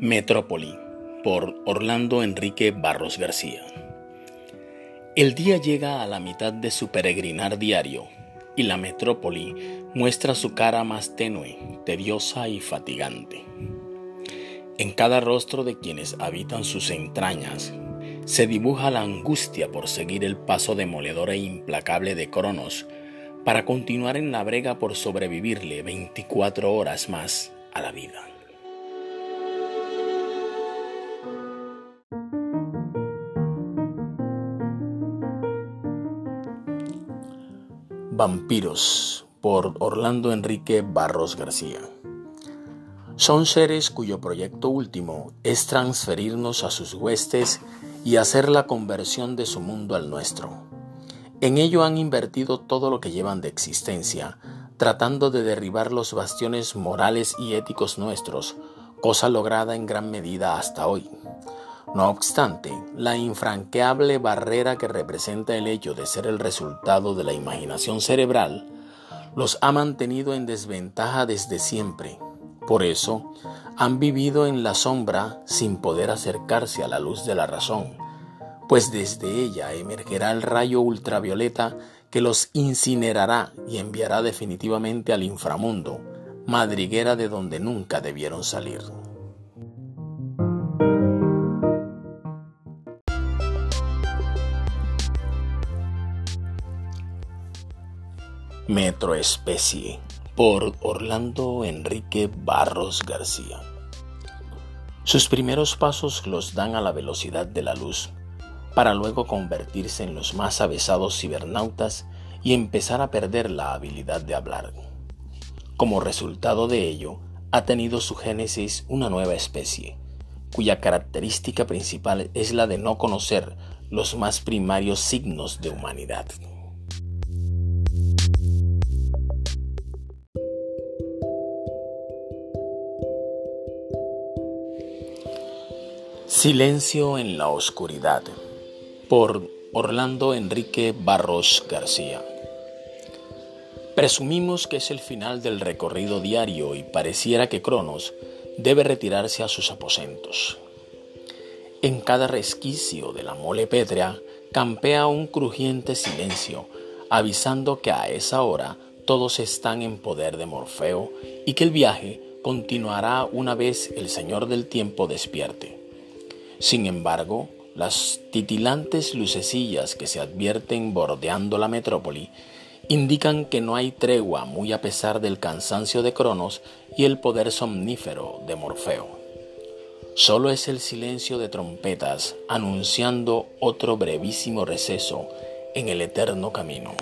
Metrópoli por Orlando Enrique Barros García. El día llega a la mitad de su peregrinar diario y la metrópoli muestra su cara más tenue, tediosa y fatigante. En cada rostro de quienes habitan sus entrañas se dibuja la angustia por seguir el paso demoledor e implacable de Cronos para continuar en la brega por sobrevivirle 24 horas más a la vida. Vampiros por Orlando Enrique Barros García. Son seres cuyo proyecto último es transferirnos a sus huestes y hacer la conversión de su mundo al nuestro. En ello han invertido todo lo que llevan de existencia, tratando de derribar los bastiones morales y éticos nuestros, cosa lograda en gran medida hasta hoy. No obstante, la infranqueable barrera que representa el hecho de ser el resultado de la imaginación cerebral los ha mantenido en desventaja desde siempre. Por eso, han vivido en la sombra sin poder acercarse a la luz de la razón, pues desde ella emergerá el rayo ultravioleta que los incinerará y enviará definitivamente al inframundo, madriguera de donde nunca debieron salir. Metroespecie por Orlando Enrique Barros García. Sus primeros pasos los dan a la velocidad de la luz, para luego convertirse en los más avesados cibernautas y empezar a perder la habilidad de hablar. Como resultado de ello, ha tenido su génesis una nueva especie, cuya característica principal es la de no conocer los más primarios signos de humanidad. Silencio en la oscuridad por Orlando Enrique Barros García. Presumimos que es el final del recorrido diario y pareciera que Cronos debe retirarse a sus aposentos. En cada resquicio de la mole pétrea campea un crujiente silencio, avisando que a esa hora todos están en poder de Morfeo y que el viaje continuará una vez el Señor del Tiempo despierte. Sin embargo, las titilantes lucecillas que se advierten bordeando la metrópoli indican que no hay tregua muy a pesar del cansancio de Cronos y el poder somnífero de Morfeo. Solo es el silencio de trompetas anunciando otro brevísimo receso en el eterno camino.